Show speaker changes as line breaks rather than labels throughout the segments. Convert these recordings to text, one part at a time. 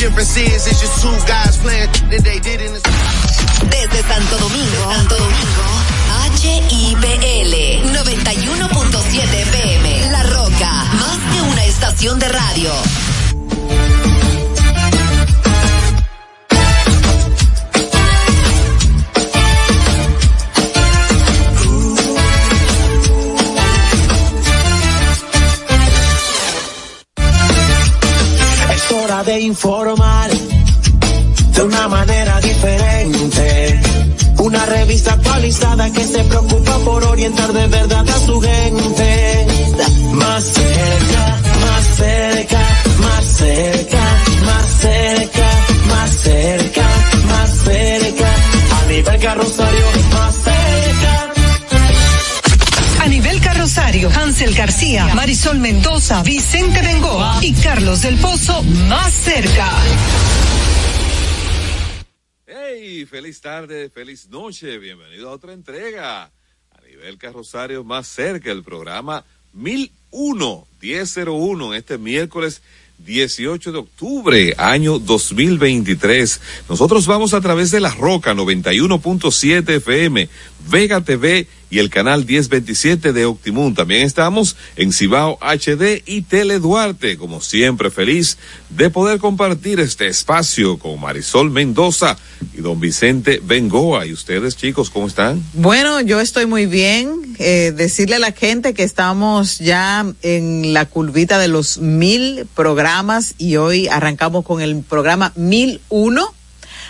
difference is, it's just.
Desde Santo Domingo, Santo Domingo, HIPL 91.7 PM. La Roca, más de una estación de radio.
De informar de una manera diferente. Una revista actualizada que se preocupa por orientar de verdad a su gente. Más cerca, más cerca, más cerca, más cerca, más cerca, más cerca. A nivel carrosario, más cerca.
Carrosario, Hansel García, Marisol Mendoza, Vicente Bengoa y Carlos del Pozo más cerca.
Hey, feliz tarde, feliz noche, bienvenido a otra entrega. A nivel carrosario más cerca, el programa 1001, 1001, este miércoles 18 de octubre, año 2023. Nosotros vamos a través de La Roca 91.7 FM, Vega TV y el canal 1027 de Optimum. También estamos en Cibao HD y Tele Duarte, como siempre feliz de poder compartir este espacio con Marisol Mendoza y don Vicente Bengoa. ¿Y ustedes chicos cómo están?
Bueno, yo estoy muy bien. Eh, decirle a la gente que estamos ya en la curvita de los mil programas y hoy arrancamos con el programa mil uno.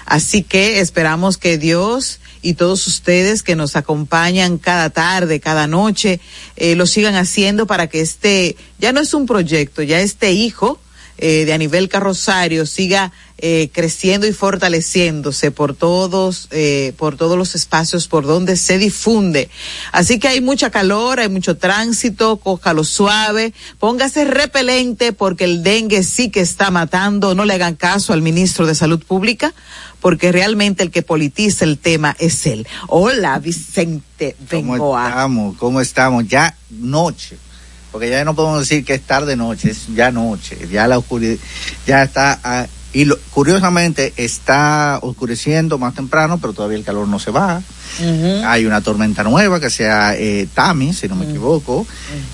Así que esperamos que Dios y todos ustedes que nos acompañan cada tarde, cada noche, eh, lo sigan haciendo para que este, ya no es un proyecto, ya este hijo eh, de a nivel carrosario siga eh, creciendo y fortaleciéndose por todos, eh, por todos los espacios por donde se difunde. Así que hay mucha calor, hay mucho tránsito, cójalo suave, póngase repelente porque el dengue sí que está matando, no le hagan caso al ministro de Salud Pública porque realmente el que politiza el tema es él. Hola, Vicente
¿Cómo
Bengoa.
estamos? ¿Cómo estamos? Ya noche. Porque ya no podemos decir que es tarde noche, es ya noche. Ya la oscuridad, ya está. ah, y lo- curiosamente está oscureciendo más temprano, pero todavía el calor no se va. Hay una tormenta nueva que sea eh, Tami, si no me equivoco.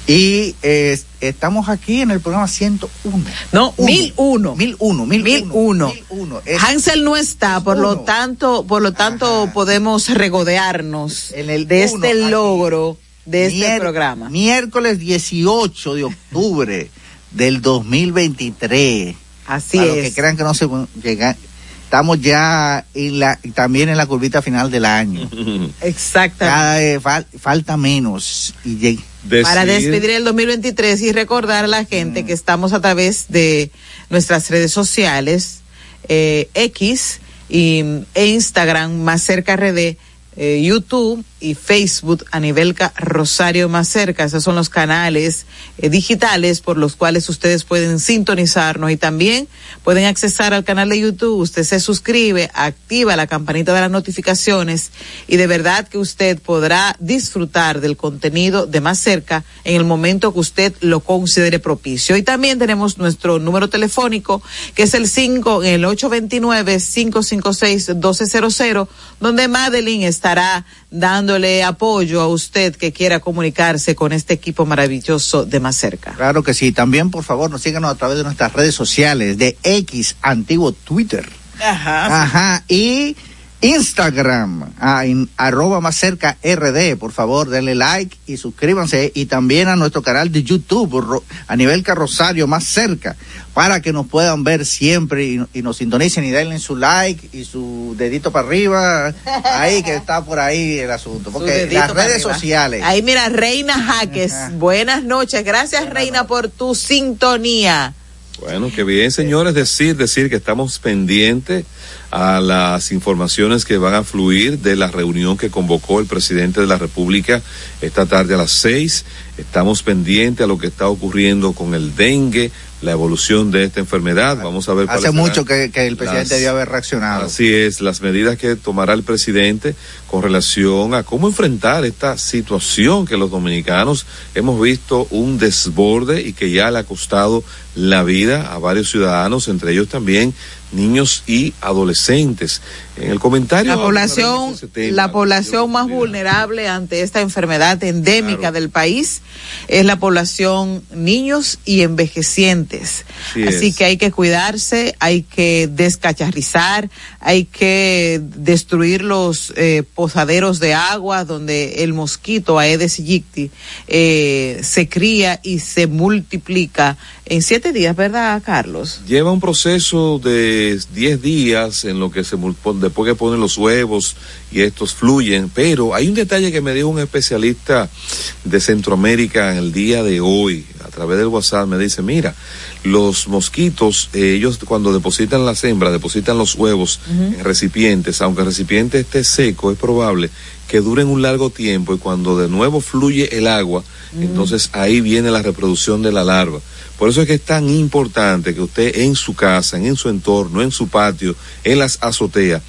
Y eh, estamos aquí en el programa 101.
No, uno.
Mil uno, mil,
Mil uno.
Mil uno. Es-
Hansel no está, por lo tanto, por lo tanto podemos regodearnos
En el
de este
aquí.
logro de este
Mier-
programa.
Miércoles 18 de octubre del 2023.
Así
Para los
es.
que crean que no se llega, estamos ya en la, también en la curvita final del año.
Exactamente.
Cada vez fal- falta menos y lleg-
Para despedir el 2023 y recordar a la gente
Mm.
que estamos a través de nuestras redes sociales, eh, X y, e Instagram, más cerca RD, eh, YouTube y Facebook a nivel Rosario más cerca. Esos son los canales eh, digitales por los cuales ustedes pueden sintonizarnos y también pueden accesar al canal de YouTube. Usted se suscribe, activa la campanita de las notificaciones y de verdad que usted podrá disfrutar del contenido de más cerca en el momento que usted lo considere propicio. Y también tenemos nuestro número telefónico que es el 5, el 829-556-1200, donde Madeline estará dándole apoyo a usted que quiera comunicarse con este equipo maravilloso de más cerca.
Claro que sí. También, por favor, nos síganos a través de nuestras redes sociales, de X, antiguo Twitter.
Ajá.
Ajá. Y Instagram, en arroba más cerca RD. Por favor, denle like y suscríbanse. Y también a nuestro canal de YouTube, ro- a nivel carrosario más cerca, para que nos puedan ver siempre y, y nos sintonicen y denle su like y su dedito para arriba. Ahí que está por ahí el asunto.
Su
Porque las redes
arriba.
sociales.
Ahí mira, Reina Jaques, buenas noches. Gracias, Reina, por tu sintonía.
Bueno, qué bien, señores. Decir, decir que estamos pendientes a las informaciones que van a fluir de la reunión que convocó el presidente de la República esta tarde a las seis. Estamos pendientes a lo que está ocurriendo con el dengue, la evolución de esta enfermedad. Vamos a ver.
Hace mucho que, que el presidente
las-
debió haber reaccionado.
Así es, las medidas que tomará el presidente con relación a cómo enfrentar esta situación que los dominicanos hemos visto un desborde y que ya le ha costado la vida a varios ciudadanos, entre ellos también niños y adolescentes. En el comentario.
La población, la población más vulnerable ante esta enfermedad endémica del país es la población niños y envejecientes. Así, que hay que cuidarse, hay que descacharrizar, hay que destruir los eh, posaderos de agua donde el mosquito Aedes aegypti eh, se cría y se multiplica en siete días, ¿verdad, Carlos?
Lleva un proceso de diez días en lo que se después que ponen los huevos y estos fluyen, pero hay un detalle que me dijo un especialista de Centroamérica en el día de hoy, a través del WhatsApp, me dice, mira, los mosquitos, eh, ellos cuando depositan las hembras, depositan los huevos en recipientes, aunque el recipiente esté seco, es probable que duren un largo tiempo y cuando de nuevo fluye el agua, entonces ahí viene la reproducción de la larva. Por eso es que es tan importante que usted en su casa, en su entorno, en su patio, en las azoteas,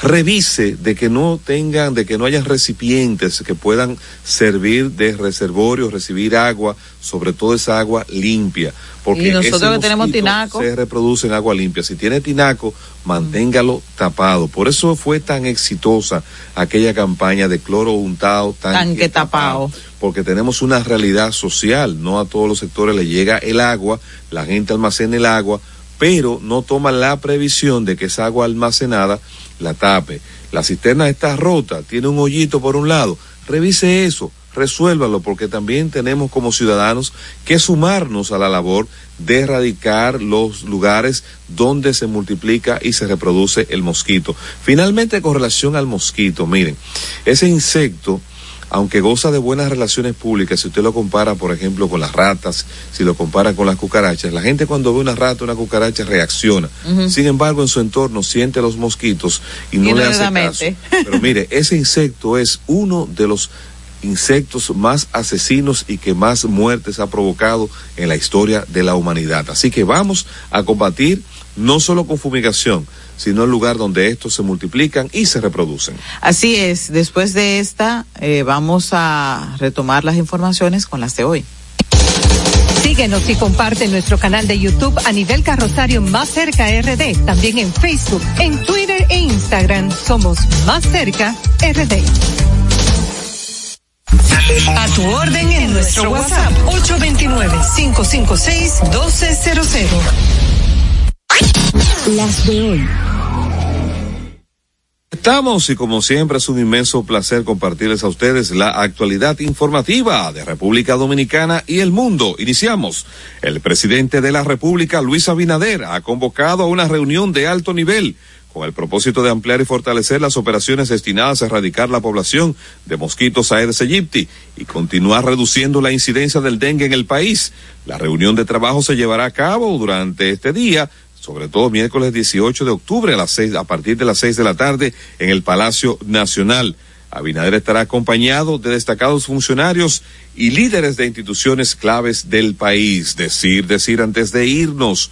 revise de que no tengan, de que no hayan recipientes que puedan servir de reservorio, recibir agua, sobre todo esa agua limpia. Porque
y nosotros que tenemos tinaco.
Se reproduce en agua limpia. Si tiene tinaco, manténgalo tapado. Por eso fue tan exitosa aquella campaña de cloro untado,
tanque, tapado
porque tenemos una realidad social, no a todos los sectores le llega el agua, la gente almacena el agua, pero no toma la previsión de que esa agua almacenada la tape. La cisterna está rota, tiene un hoyito por un lado, revise eso, resuélvalo, porque también tenemos como ciudadanos que sumarnos a la labor de erradicar los lugares donde se multiplica y se reproduce el mosquito. Finalmente, con relación al mosquito, miren, ese insecto, aunque goza de buenas relaciones públicas, si usted lo compara, por ejemplo, con las ratas, si lo compara con las cucarachas, la gente cuando ve una rata, una cucaracha, reacciona. Sin embargo, en su entorno siente los mosquitos y no, le hace caso. Pero mire, ese insecto es uno de los insectos más asesinos y que más muertes ha provocado en la historia de la humanidad. Así que vamos a combatir no solo con fumigación, sino el lugar donde estos se multiplican y se reproducen.
Así es, después de esta eh, vamos a retomar las informaciones con las de hoy.
Síguenos y comparte nuestro canal de YouTube a nivel carrosario Más Cerca RD. También en Facebook, en Twitter e Instagram somos Más Cerca RD. A tu orden en nuestro WhatsApp 829-556-1200.
Las de hoy.
Estamos y como siempre es un inmenso placer compartirles a ustedes la actualidad informativa de República Dominicana y el mundo. Iniciamos. El presidente de la República, Luis Abinader, ha convocado a una reunión de alto nivel con el propósito de ampliar y fortalecer las operaciones destinadas a erradicar la población de mosquitos Aedes aegypti y continuar reduciendo la incidencia del dengue en el país. La reunión de trabajo se llevará a cabo durante este día sobre todo miércoles 18 de octubre a las seis, a partir de las seis de la tarde en el Palacio Nacional. Abinader estará acompañado de destacados funcionarios y líderes de instituciones claves del país. Decir, decir antes de irnos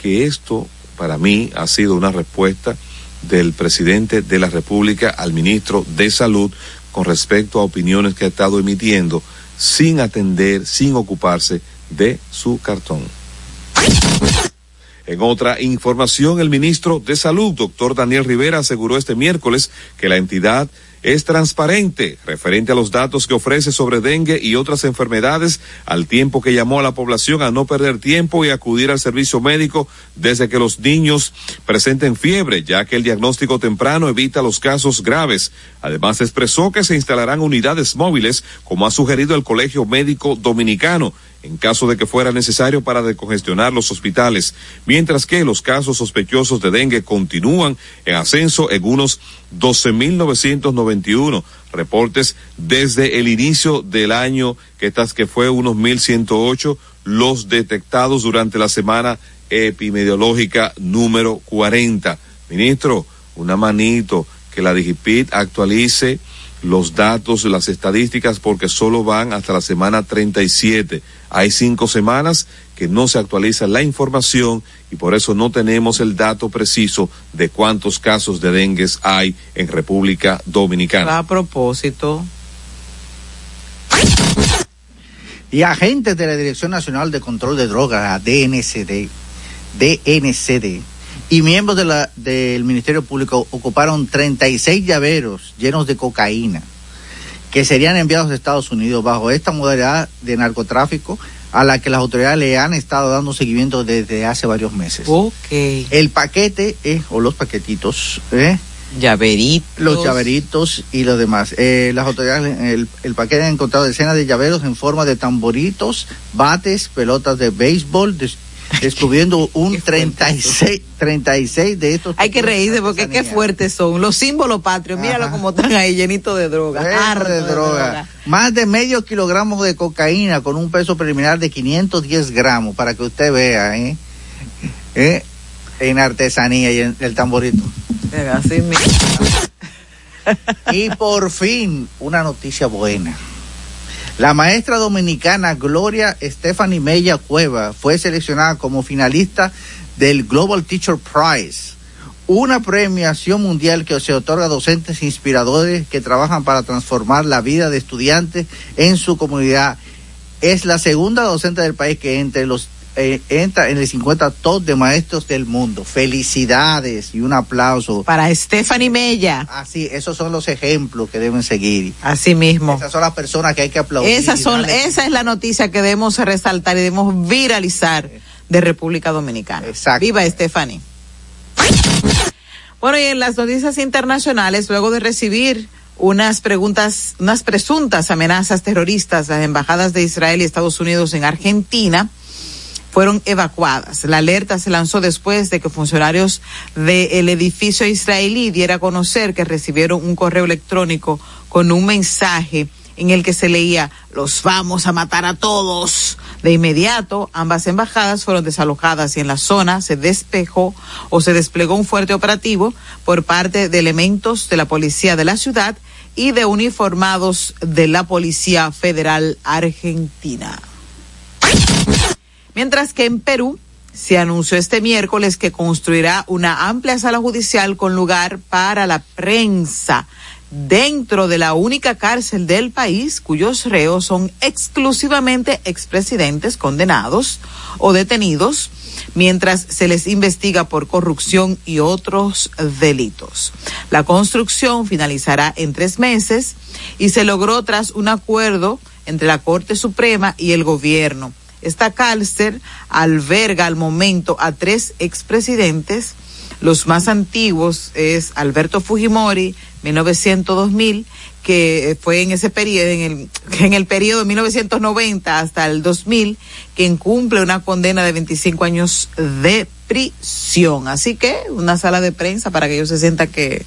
que esto para mí ha sido una respuesta del presidente de la República al ministro de Salud con respecto a opiniones que ha estado emitiendo sin atender, sin ocuparse de su cartón. En otra información, el ministro de Salud, doctor Daniel Rivera, aseguró este miércoles que la entidad es transparente referente a los datos que ofrece sobre dengue y otras enfermedades, al tiempo que llamó a la población a no perder tiempo y acudir al servicio médico desde que los niños presenten fiebre, ya que el diagnóstico temprano evita los casos graves. Además, expresó que se instalarán unidades móviles, como ha sugerido el Colegio Médico Dominicano en caso de que fuera necesario para decongestionar los hospitales, mientras que los casos sospechosos de dengue continúan en ascenso en unos 12.991 reportes desde el inicio del año, que, estas, que fue unos 1.108 los detectados durante la semana epidemiológica número 40. Ministro, una manito que la Digipit actualice los datos, las estadísticas, porque solo van hasta la semana 37. Hay cinco semanas que no se actualiza la información y por eso no tenemos el dato preciso de cuántos casos de dengue hay en República Dominicana.
A propósito.
Y agentes de la Dirección Nacional de Control de Drogas, DNCD, DNCD, y miembros de la, del Ministerio Público ocuparon 36 llaveros llenos de cocaína que serían enviados a Estados Unidos bajo esta modalidad de narcotráfico a la que las autoridades le han estado dando seguimiento desde hace varios meses.
Ok.
El paquete, eh, o los paquetitos, eh,
Llaveritos.
los llaveritos y los demás. Eh, las autoridades, el, el paquete han encontrado decenas de llaveros en forma de tamboritos, bates, pelotas de béisbol, des- descubriendo un
Qué fuerte
36, 36 de estos.
Hay que reírse porque qué fuertes son. Los símbolos patrios, míralo como están ahí llenitos de droga.
Eso
harto
de droga. Más de medio kilogramo de cocaína con un peso preliminar de 510 gramos, para que usted vea, ¿eh? ¿Eh? En artesanía y en el tamborito.
Así mismo.
Y por fin, una noticia buena. La maestra dominicana Gloria Stephanie Mella Cueva fue seleccionada como finalista del Global Teacher Prize, una premiación mundial que se otorga a docentes inspiradores que trabajan para transformar la vida de estudiantes en su comunidad. Es la segunda docente del país que entre los eh, entra en el 50 top de maestros del mundo. Felicidades y un aplauso.
Para Stephanie Mella.
Así, esos son los ejemplos que deben seguir.
Así mismo.
Esas son las personas que hay que aplaudir.
Esas son,
darle-
esa es la noticia que debemos resaltar y debemos viralizar de República Dominicana.
Exacto.
Viva Stephanie. Bueno, y en las noticias internacionales, luego de recibir unas preguntas, unas presuntas amenazas terroristas, las embajadas de Israel y Estados Unidos en Argentina fueron evacuadas. La alerta se lanzó después de que funcionarios del edificio israelí diera a conocer que recibieron un correo electrónico con un mensaje en el que se leía los vamos a matar a todos. De inmediato, ambas embajadas fueron desalojadas y en la zona se despejó o se desplegó un fuerte operativo por parte de elementos de la policía de la ciudad y de uniformados de la Policía Federal Argentina. Mientras que en Perú se anunció este miércoles que construirá una amplia sala judicial con lugar para la prensa dentro de la única cárcel del país cuyos reos son exclusivamente expresidentes condenados o detenidos mientras se les investiga por corrupción y otros delitos. La construcción finalizará en tres meses y se logró tras un acuerdo entre la Corte Suprema y el gobierno. Esta cárcel alberga al momento a tres expresidentes. Los más antiguos es Alberto Fujimori, 1900-2000, que fue en ese periodo, en el, en el periodo de 1990 hasta el 2000, quien cumple una condena de 25 años de prisión. Así que una sala de prensa para que ellos se sientan que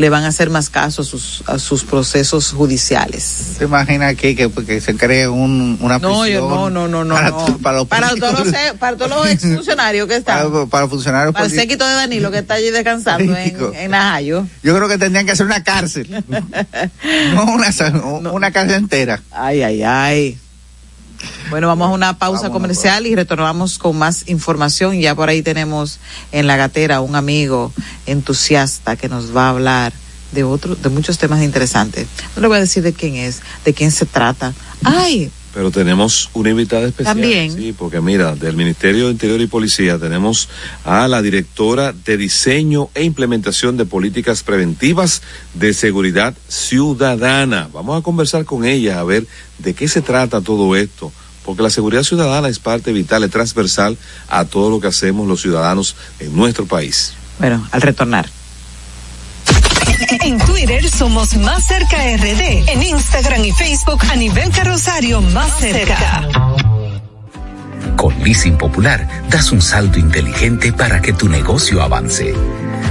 le van a hacer más caso a sus, a sus procesos judiciales.
¿Se imagina aquí que, que se cree un, una
No, yo
prisión
no, no, no, no.
para,
no.
para los
para todos los, para todos los exfuncionarios que están.
para, para funcionarios
Para el séquito de Danilo que está allí descansando en,
Político.
en Najayo.
Yo creo que tendrían que hacer una cárcel. no una cárcel entera.
Ay, ay, ay. Bueno, vamos a una pausa
Vámonos,
comercial y retornamos con más información. Ya por ahí tenemos en la gatera un amigo entusiasta que nos va a hablar de otro, de muchos temas interesantes. No le voy a decir de quién es, de quién se trata. Ay,
Pero tenemos una invitada especial.
También.
Sí, porque mira, del Ministerio de Interior y Policía tenemos a la directora de Diseño e Implementación de Políticas Preventivas de Seguridad Ciudadana. Vamos a conversar con ella a ver de qué se trata todo esto. Porque la seguridad ciudadana es parte vital y transversal a todo lo que hacemos los ciudadanos en nuestro país.
bueno, al retornar.
En Twitter somos Más Cerca RD. En Instagram y Facebook a nivel carrosario Más Cerca.
Con Leasing Popular das un salto inteligente para que tu negocio avance.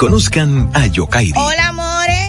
Conozcan a Yokairi.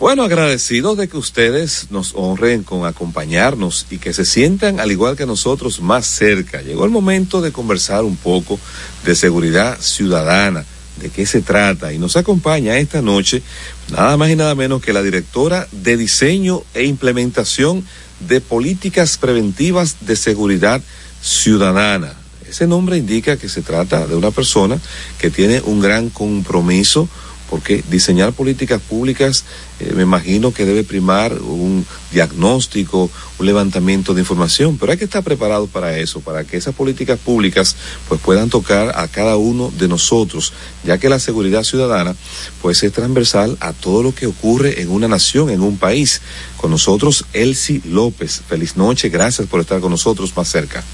Bueno, agradecidos de que ustedes nos honren con acompañarnos y que se sientan al igual que nosotros más cerca. Llegó el momento de conversar un poco de seguridad ciudadana, de qué se trata y nos acompaña esta noche nada más y nada menos que la directora de diseño e implementación de políticas preventivas de seguridad ciudadana. Ese nombre indica que se trata de una persona que tiene un gran compromiso porque diseñar políticas públicas eh, me imagino que debe primar un diagnóstico, un levantamiento de información, pero hay que estar preparado para eso, para que esas políticas públicas pues puedan tocar a cada uno de nosotros, ya que la seguridad ciudadana pues es transversal a todo lo que ocurre en una nación, en un país. Con nosotros Elsie López. Feliz noche, gracias por estar con nosotros más cerca.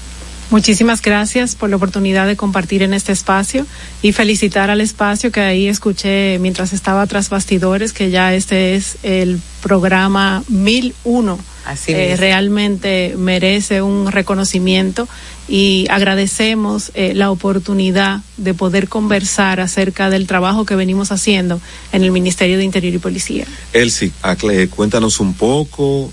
Muchísimas gracias por la oportunidad de compartir en este espacio y felicitar al espacio que ahí escuché mientras estaba tras bastidores, que ya este es el programa 1001.
Así
eh,
es.
realmente merece un reconocimiento y agradecemos eh, la oportunidad de poder conversar acerca del trabajo que venimos haciendo en el Ministerio de Interior y Policía.
Elsie, acle- cuéntanos un poco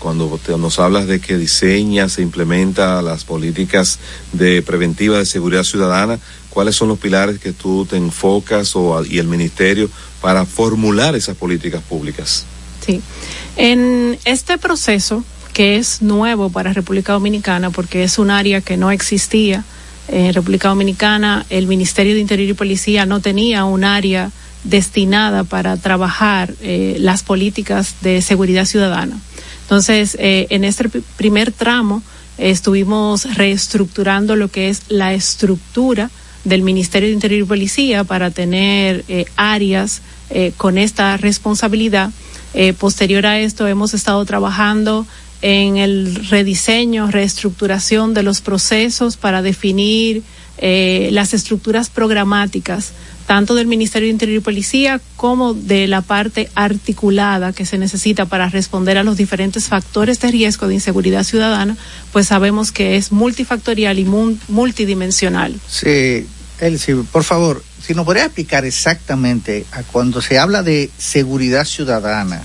cuando te- nos hablas de que diseñas e implementa las políticas de preventiva de seguridad ciudadana, ¿cuáles son los pilares que tú te enfocas o, y el ministerio para formular esas políticas públicas?
Sí. En este proceso, que es nuevo para República Dominicana, porque es un área que no existía en República Dominicana, el Ministerio de Interior y Policía no tenía un área destinada para trabajar eh, las políticas de seguridad ciudadana. Entonces, eh, en este pr- primer tramo estuvimos reestructurando lo que es la estructura del Ministerio de Interior y Policía para tener eh, áreas eh, con esta responsabilidad. Eh, posterior a esto hemos estado trabajando en el rediseño, reestructuración de los procesos para definir eh, las estructuras programáticas tanto del Ministerio de Interior y Policía como de la parte articulada que se necesita para responder a los diferentes factores de riesgo de inseguridad ciudadana, pues sabemos que es multifactorial y multidimensional.
Sí, Elsie, por favor, si nos podría explicar exactamente a cuando se habla de seguridad ciudadana,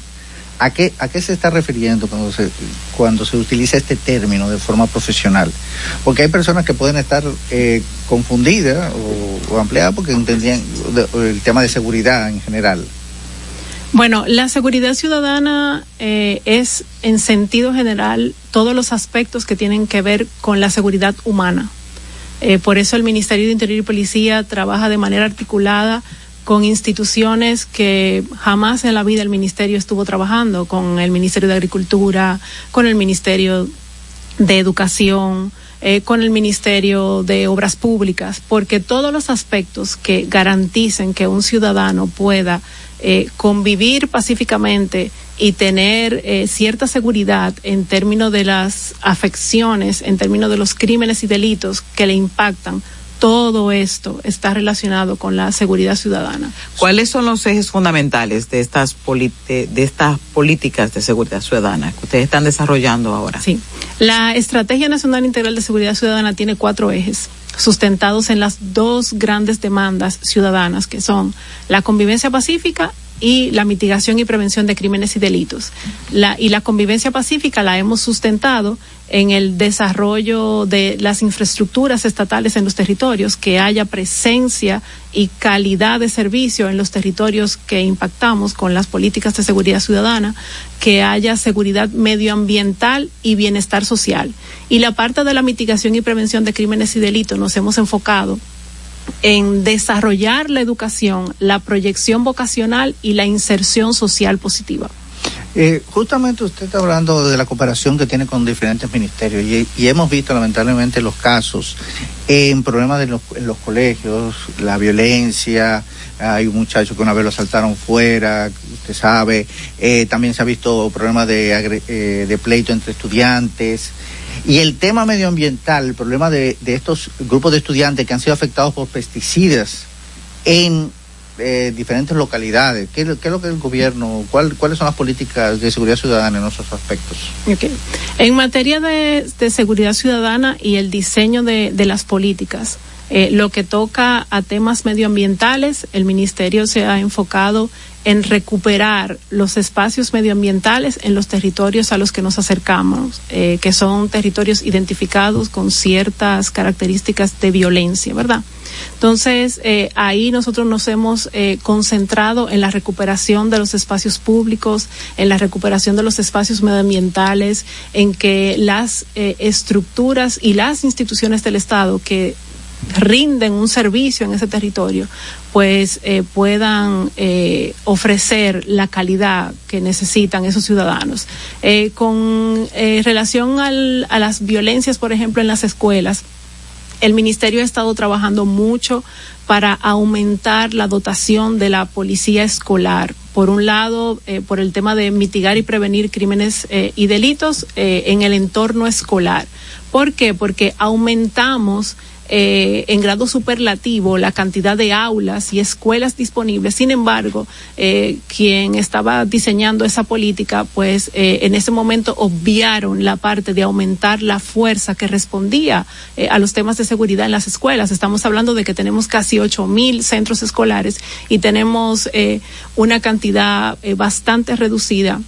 ¿A qué, ¿A qué se está refiriendo cuando se, cuando se utiliza este término de forma profesional? Porque hay personas que pueden estar eh, confundidas o, o ampliadas porque entendían el tema de seguridad en general.
Bueno, la seguridad ciudadana eh, es en sentido general todos los aspectos que tienen que ver con la seguridad humana. Eh, por eso el Ministerio de Interior y Policía trabaja de manera articulada con instituciones que jamás en la vida el Ministerio estuvo trabajando, con el Ministerio de Agricultura, con el Ministerio de Educación, eh, con el Ministerio de Obras Públicas, porque todos los aspectos que garanticen que un ciudadano pueda eh, convivir pacíficamente y tener eh, cierta seguridad en términos de las afecciones, en términos de los crímenes y delitos que le impactan, todo esto está relacionado con la seguridad ciudadana.
¿Cuáles son los ejes fundamentales de estas, de estas políticas de seguridad ciudadana que ustedes están desarrollando ahora?
Sí. La Estrategia Nacional Integral de Seguridad Ciudadana tiene cuatro ejes sustentados en las dos grandes demandas ciudadanas que son la convivencia pacífica y la mitigación y prevención de crímenes y delitos. La, y la convivencia pacífica la hemos sustentado en el desarrollo de las infraestructuras estatales en los territorios, que haya presencia y calidad de servicio en los territorios que impactamos con las políticas de seguridad ciudadana, que haya seguridad medioambiental y bienestar social. Y la parte de la mitigación y prevención de crímenes y delitos nos hemos enfocado en desarrollar la educación, la proyección vocacional y la inserción social positiva.
Eh, justamente usted está hablando de la cooperación que tiene con diferentes ministerios y, hemos visto lamentablemente los casos en problemas de los, en los colegios, la violencia, hay un muchacho que una vez lo asaltaron fuera, usted sabe, eh, también se ha visto problemas de, eh, de pleito entre estudiantes. Y el tema medioambiental, el problema de, estos grupos de estudiantes que han sido afectados por pesticidas en eh, diferentes localidades. ¿Qué, es lo- que el gobierno, cuál, cuáles son las políticas de seguridad ciudadana en esos aspectos?
En materia de, seguridad ciudadana y el diseño de las políticas, eh, lo que toca a temas medioambientales, el ministerio se ha enfocado en recuperar los espacios medioambientales en los territorios a los que nos acercamos, eh, que son territorios identificados con ciertas características de violencia, ¿verdad? Entonces, eh, ahí nosotros nos hemos concentrado en la recuperación de los espacios públicos, en la recuperación de los espacios medioambientales, en que las estructuras y las instituciones del Estado que rinden un servicio en ese territorio, pues eh, puedan eh, ofrecer la calidad que necesitan esos ciudadanos. Eh, con relación al, a las violencias, por ejemplo, en las escuelas, el ministerio ha estado trabajando mucho para aumentar la dotación de la policía escolar. Por un lado, por el tema de mitigar y prevenir crímenes y delitos en el entorno escolar. ¿Por qué? Porque aumentamos eh, en grado superlativo la cantidad de aulas y escuelas disponibles. Sin embargo, eh, quien estaba diseñando esa política, pues eh, en ese momento obviaron la parte de aumentar la fuerza que respondía eh, a los temas de seguridad en las escuelas. Estamos hablando de que tenemos casi ocho mil centros escolares y tenemos eh, una cantidad eh, bastante reducida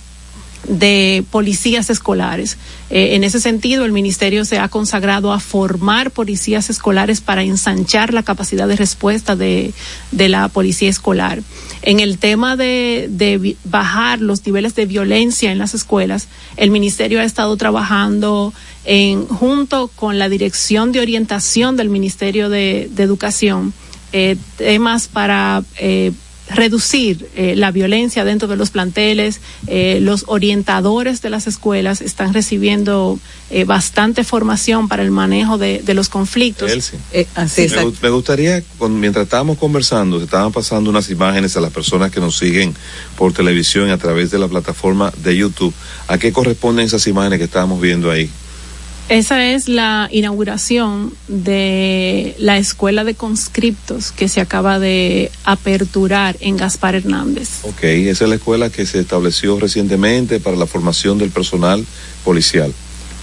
de policías escolares. Eh, en ese sentido, el ministerio se ha consagrado a formar policías escolares para ensanchar la capacidad de respuesta de, de la policía escolar. En el tema de, de bajar los niveles de violencia en las escuelas, el ministerio ha estado trabajando en, junto con la Dirección de Orientación del Ministerio de, de Educación, eh, temas para eh, reducir eh, la violencia dentro de los planteles. Eh, los orientadores de las escuelas están recibiendo eh, bastante formación para el manejo de, de los conflictos.
Eh, así
me, gu- me gustaría, con- mientras estábamos conversando, se estaban pasando unas imágenes a las personas que nos siguen por televisión a través de la plataforma de YouTube. ¿A qué corresponden esas imágenes que estábamos viendo ahí?
Esa es la inauguración de la escuela de conscriptos que se acaba de aperturar en Gaspar Hernández.
Ok, esa es la escuela que se estableció recientemente para la formación del personal policial.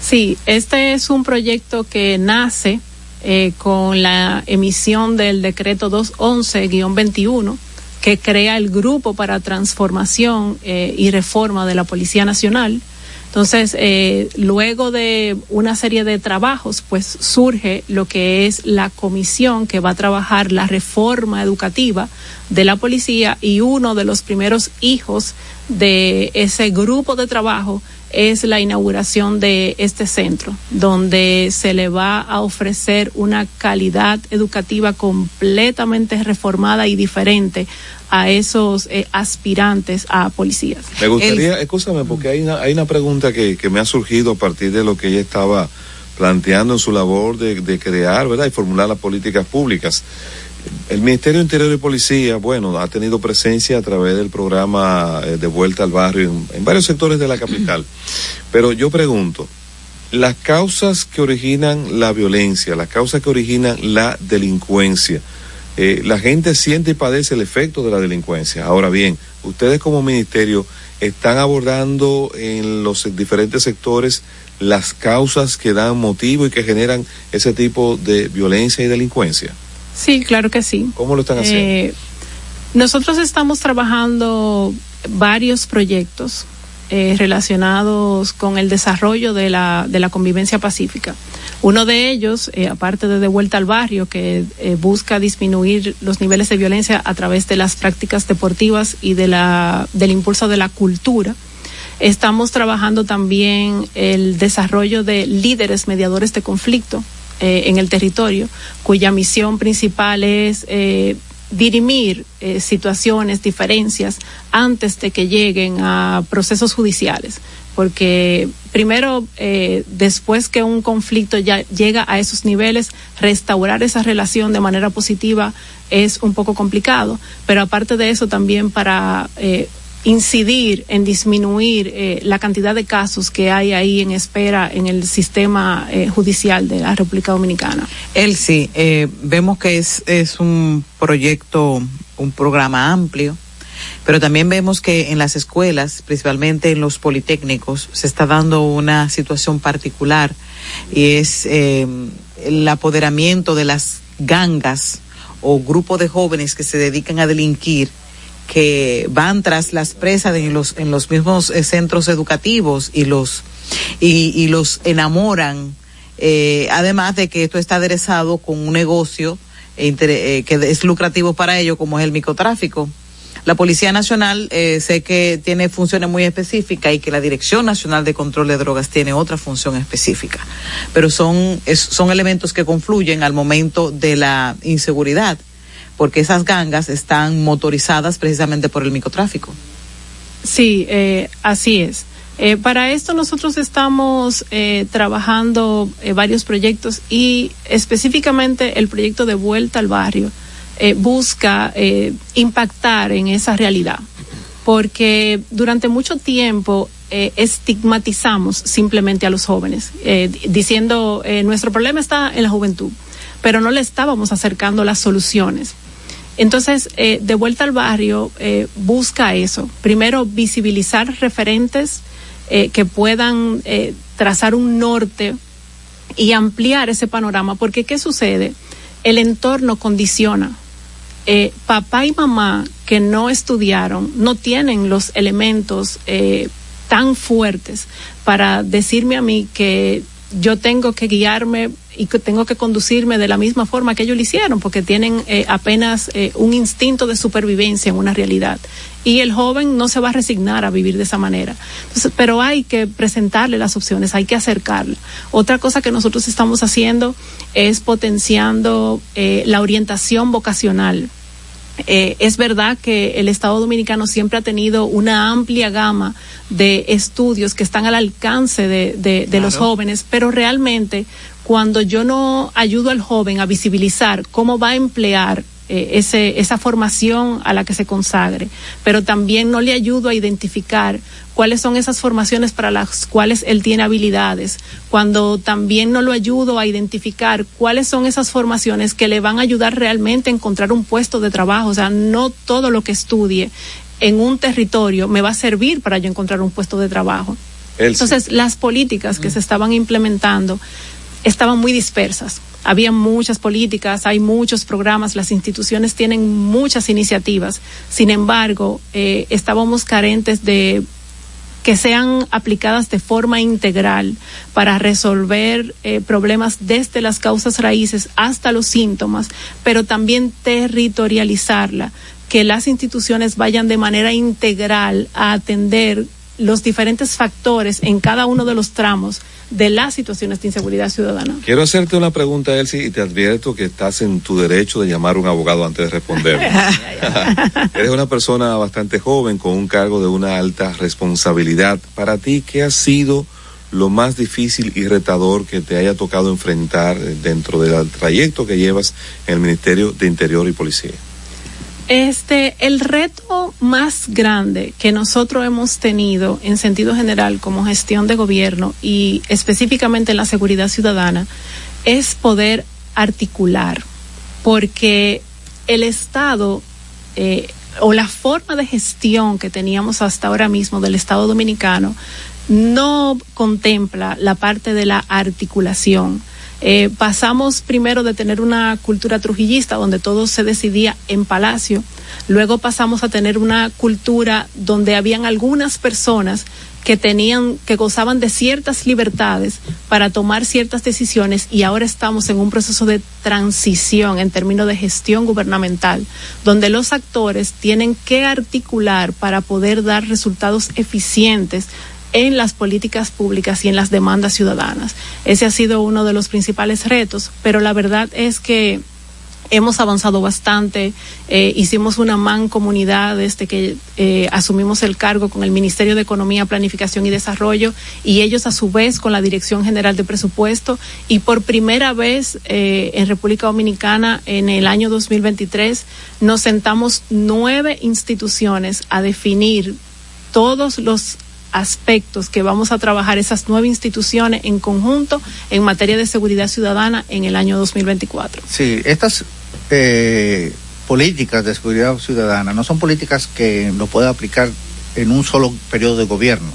Sí, este es un proyecto que nace eh, con la emisión del decreto 211-21 que crea el Grupo para Transformación eh, y Reforma de la Policía Nacional. Entonces, eh, luego de una serie de trabajos, pues surge lo que es la comisión que va a trabajar la reforma educativa de la policía y uno de los primeros hijos de ese grupo de trabajo es la inauguración de este centro, donde se le va a ofrecer una calidad educativa completamente reformada y diferente a esos eh, aspirantes a policías.
Me gustaría, escúchame, porque hay una, hay una pregunta que, que me ha surgido a partir de lo que ella estaba planteando en su labor de, de crear, ¿verdad? Y formular las políticas públicas. El Ministerio de Interior y Policía, bueno, ha tenido presencia a través del programa eh, de vuelta al barrio en, en, varios sectores de la capital. Pero yo pregunto, las causas que originan la violencia, las causas que originan la delincuencia, eh, la gente siente y padece el efecto de la delincuencia. Ahora bien, ustedes como ministerio están abordando en los diferentes sectores las causas que dan motivo y que generan ese tipo de violencia y delincuencia.
Sí, claro que sí.
¿Cómo lo están haciendo? Eh,
nosotros estamos trabajando varios proyectos eh, relacionados con el desarrollo de la, de la convivencia pacífica. Uno de ellos, eh, aparte de De Vuelta al Barrio, que eh, busca disminuir los niveles de violencia a través de las prácticas deportivas y de la, del impulso de la cultura, estamos trabajando también el desarrollo de líderes mediadores de conflicto eh, en el territorio, cuya misión principal es eh, dirimir eh, situaciones, diferencias, antes de que lleguen a procesos judiciales. Porque primero, eh, después que un conflicto ya llega a esos niveles, restaurar esa relación de manera positiva es un poco complicado. Pero aparte de eso, también para incidir en disminuir eh, la cantidad de casos que hay ahí en espera en el sistema eh, judicial de la República Dominicana.
Sí, eh, vemos que es, es un proyecto, un programa amplio, pero también vemos que en las escuelas, principalmente en los politécnicos, se está dando una situación particular y es el apoderamiento de las gangas o grupos de jóvenes que se dedican a delinquir que van tras las presas en los en los mismos eh, centros educativos y los y, los enamoran eh, además de que esto está aderezado con un negocio eh, que es lucrativo para ellos como es el microtráfico. La Policía Nacional eh, sé que tiene funciones muy específicas y que la Dirección Nacional de Control de Drogas tiene otra función específica, pero son, es, son elementos que confluyen al momento de la inseguridad porque esas gangas están motorizadas precisamente por el microtráfico.
Sí, eh, así es. Eh, para esto nosotros estamos eh, trabajando eh, varios proyectos y específicamente el proyecto de vuelta al barrio busca impactar en esa realidad, porque durante mucho tiempo estigmatizamos simplemente a los jóvenes, diciendo nuestro problema está en la juventud, pero no le estábamos acercando las soluciones. Entonces, eh, de vuelta al barrio, eh, busca eso. Primero, visibilizar referentes eh, que puedan eh, trazar un norte y ampliar ese panorama, porque ¿qué sucede? El entorno condiciona. Eh, papá y mamá que no estudiaron no tienen los elementos eh, tan fuertes para decirme a mí que yo tengo que guiarme y que tengo que conducirme de la misma forma que ellos lo hicieron, porque tienen eh, apenas eh, un instinto de supervivencia en una realidad. Y el joven no se va a resignar a vivir de esa manera. Entonces, pero hay que presentarle las opciones, hay que acercarle. Otra cosa que nosotros estamos haciendo es potenciando eh, la orientación vocacional. Eh, es verdad que el Estado Dominicano siempre ha tenido una amplia gama de estudios que están al alcance de, de, de claro. los jóvenes, pero realmente cuando yo no ayudo al joven a visibilizar cómo va a emplear eh, ese, esa formación a la que se consagre, pero también no le ayudo a identificar cuáles son esas formaciones para las cuales él tiene habilidades, cuando también no lo ayudo a identificar cuáles son esas formaciones que le van a ayudar realmente a encontrar un puesto de trabajo, o sea, no todo lo que estudie en un territorio me va a servir para yo encontrar un puesto de trabajo. Entonces, las políticas que mm. se estaban implementando estaban muy dispersas. Había muchas políticas, hay muchos programas, las instituciones tienen muchas iniciativas. Sin embargo, eh, estábamos carentes de que sean aplicadas de forma integral para resolver eh, problemas desde las causas raíces hasta los síntomas, pero también territorializarla, que las instituciones vayan de manera integral a atender los diferentes factores en cada uno de los tramos de las situaciones de inseguridad ciudadana.
Quiero hacerte una pregunta, Elsie, y te advierto que estás en tu derecho de llamar a un abogado antes de responder. Eres una persona bastante joven con un cargo de una alta responsabilidad. Para ti, ¿qué ha sido lo más difícil y retador que te haya tocado enfrentar dentro del trayecto que llevas en el Ministerio de Interior y Policía?
Este, el reto más grande que nosotros hemos tenido en sentido general como gestión de gobierno y específicamente en la seguridad ciudadana es poder articular, porque el Estado eh, o la forma de gestión que teníamos hasta ahora mismo del Estado dominicano no contempla la parte de la articulación eh, pasamos primero de tener una cultura trujillista donde todo se decidía en palacio, luego pasamos a tener una cultura donde habían algunas personas que tenían, que gozaban de ciertas libertades para tomar ciertas decisiones y ahora estamos en un proceso de transición en términos de gestión gubernamental, donde los actores tienen que articular para poder dar resultados eficientes en las políticas públicas y en las demandas ciudadanas. Ese ha sido uno de los principales retos, pero la verdad es que hemos avanzado bastante. Eh, hicimos una mancomunidad desde que eh, asumimos el cargo con el Ministerio de Economía, Planificación y Desarrollo y ellos a su vez con la Dirección General de Presupuesto y por primera vez eh, en República Dominicana en el año 2023 nos sentamos nueve instituciones a definir todos los aspectos que vamos a trabajar esas nueve instituciones en conjunto en materia de seguridad ciudadana en el año 2024.
Sí, estas eh, políticas de seguridad ciudadana no son políticas que lo pueda aplicar en un solo periodo de gobierno,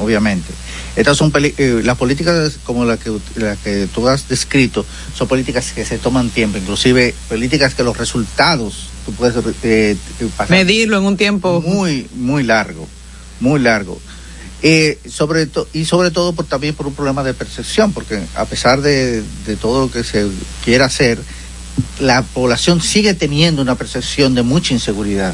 obviamente. Estas son eh, las políticas como la que, la que tú has descrito, son políticas que se toman tiempo, inclusive políticas que los resultados tú puedes eh,
medirlo en un tiempo
muy, muy largo, muy largo. Eh, sobre y sobre todo por, también por un problema de percepción, porque a pesar de, todo lo que se quiera hacer, la población sigue teniendo una percepción de mucha inseguridad,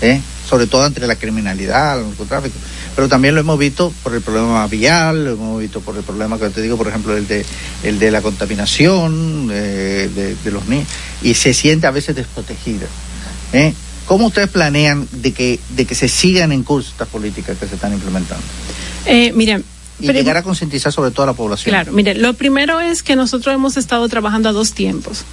¿eh? sobre todo entre la criminalidad, el narcotráfico. Pero también lo hemos visto por el problema vial, lo hemos visto por el problema que te digo, por ejemplo, el de, el de la contaminación eh, de, de, los niños, y se siente a veces desprotegida. ¿eh? ¿Cómo ustedes planean de que, de que se sigan en curso estas políticas que se están implementando?
Eh, miren,
y llegar a concientizar sobre toda la población.
Claro, mire, lo primero es que nosotros hemos estado trabajando a dos tiempos.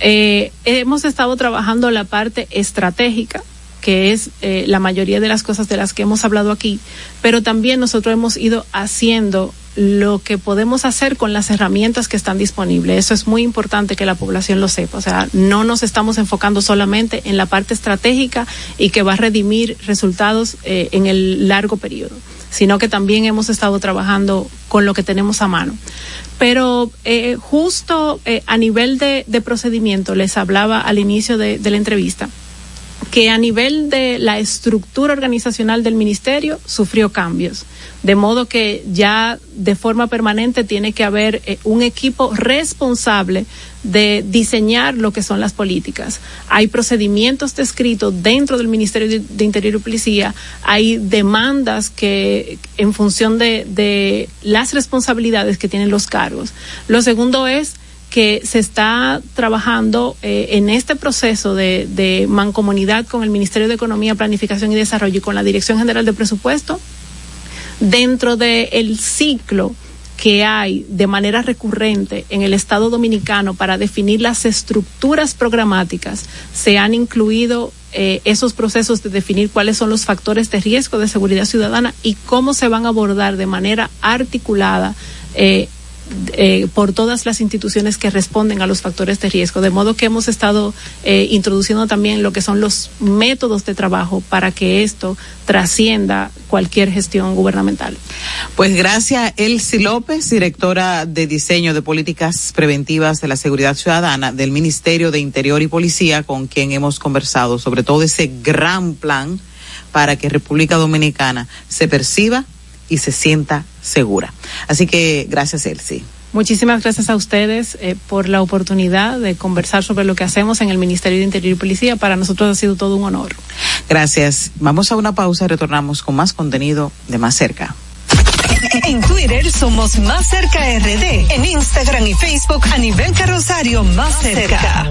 Eh, hemos estado trabajando la parte estratégica, que es eh, la mayoría de las cosas de las que hemos hablado aquí, pero también nosotros hemos ido haciendo lo que podemos hacer con las herramientas que están disponibles. Eso es muy importante que la población lo sepa. O sea, no nos estamos enfocando solamente en la parte estratégica y que va a redimir resultados eh, en el largo periodo, sino que también hemos estado trabajando con lo que tenemos a mano. Pero eh, justo eh, a nivel de, procedimiento, les hablaba al inicio de, de la entrevista, que a nivel de la estructura organizacional del ministerio sufrió cambios de modo que ya de forma permanente tiene que haber eh, un equipo responsable de diseñar lo que son las políticas. Hay procedimientos descritos dentro del Ministerio de, Interior y Policía, hay demandas que en función de, de las responsabilidades que tienen los cargos. Lo segundo es que se está trabajando eh, en este proceso de, de mancomunidad con el Ministerio de Economía, Planificación y Desarrollo y con la Dirección General de Presupuesto dentro del el ciclo que hay de manera recurrente en el Estado dominicano para definir las estructuras programáticas, se han incluido eh, esos procesos de definir cuáles son los factores de riesgo de seguridad ciudadana y cómo se van a abordar de manera articulada eh, eh, por todas las instituciones que responden a los factores de riesgo. De modo que hemos estado eh, introduciendo también lo que son los métodos de trabajo para que esto trascienda cualquier gestión gubernamental.
Pues gracias, Elsie López, directora de diseño de políticas preventivas de la seguridad ciudadana del Ministerio de Interior y Policía, con quien hemos conversado sobre todo ese gran plan para que República Dominicana se perciba y se sienta segura. Así que gracias, Elsie.
Muchísimas gracias a ustedes eh, por la oportunidad de conversar sobre lo que hacemos en el Ministerio de Interior y Policía. Para nosotros ha sido todo un honor.
Gracias. Vamos a una pausa y retornamos con más contenido de más cerca.
En Twitter somos Más Cerca RD. En Instagram y Facebook a nivel carrosario Más Cerca.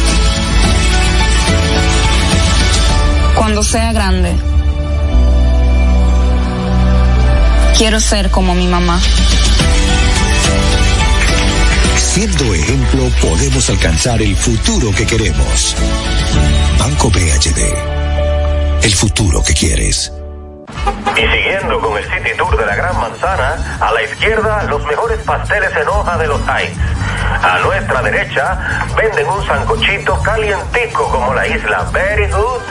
Cuando sea grande, quiero ser como mi mamá.
Siendo ejemplo, podemos alcanzar el futuro que queremos. Banco BHD. El futuro que quieres.
Y siguiendo con el City Tour de la Gran Manzana, a la izquierda los mejores pasteles en hoja de los Heights. A nuestra derecha venden un sancochito calientico como la isla Very Good.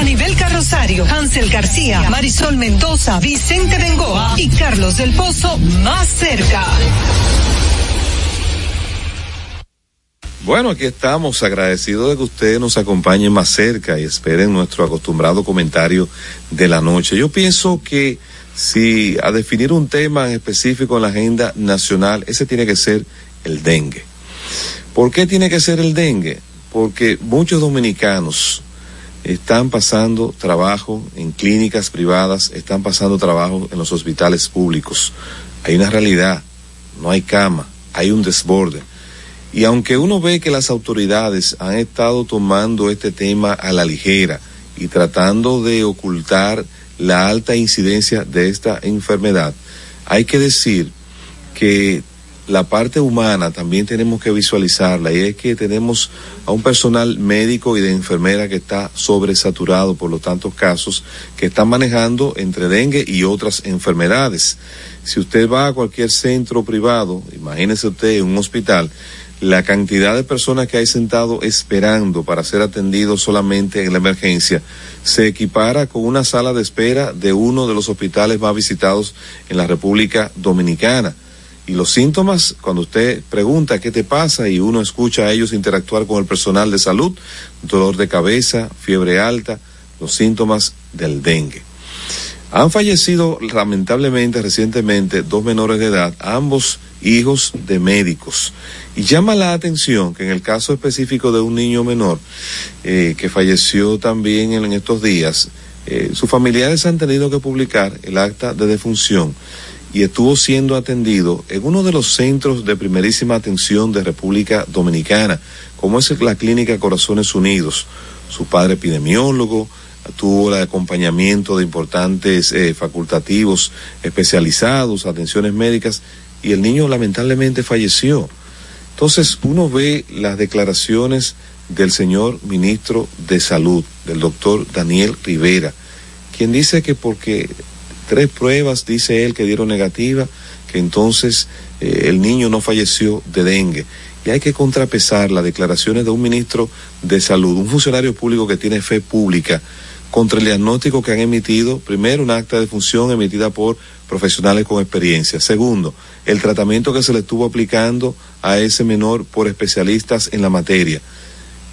A nivel carrosario, Hansel García, Marisol Mendoza, Vicente Bengoa y Carlos del Pozo más cerca.
Bueno, aquí estamos agradecidos de que ustedes nos acompañen más cerca y esperen nuestro acostumbrado comentario de la noche. Yo pienso que si a definir un tema en específico en la agenda nacional, ese tiene que ser el dengue. ¿Por qué tiene que ser el dengue? Porque muchos dominicanos están pasando trabajo en clínicas privadas, están pasando trabajo en los hospitales públicos. Hay una realidad, no hay cama, hay un desborde. Y aunque uno ve que las autoridades han estado tomando este tema a la ligera y tratando de ocultar la alta incidencia de esta enfermedad, hay que decir que la parte humana también tenemos que visualizarla y es que tenemos a un personal médico y de enfermera que está sobresaturado por los tantos casos que están manejando entre dengue y otras enfermedades. Si usted va a cualquier centro privado, imagínese usted un hospital, la cantidad de personas que hay sentado esperando para ser atendidos solamente en la emergencia se equipara con una sala de espera de uno de los hospitales más visitados en la República Dominicana. Y los síntomas, cuando usted pregunta qué te pasa y uno escucha a ellos interactuar con el personal de salud, dolor de cabeza, fiebre alta, los síntomas del dengue. Han fallecido lamentablemente recientemente dos menores de edad, ambos hijos de médicos. Y llama la atención que en el caso específico de un niño menor eh, que falleció también en, estos días, eh, sus familiares han tenido que publicar el acta de defunción y estuvo siendo atendido en uno de los centros de primerísima atención de República Dominicana, como es la Clínica Corazones Unidos. Su padre epidemiólogo, tuvo el acompañamiento de importantes eh, facultativos especializados, atenciones médicas, y el niño lamentablemente falleció. Entonces uno ve las declaraciones del señor ministro de Salud, del doctor Daniel Rivera, quien dice que porque tres pruebas, dice él, que dieron negativa, que entonces eh, el niño no falleció de dengue. Y hay que contrapesar las declaraciones de un ministro de salud, un funcionario público que tiene fe pública, contra el diagnóstico que han emitido, primero, un acta de función emitida por profesionales con experiencia. Segundo, el tratamiento que se le estuvo aplicando a ese menor por especialistas en la materia.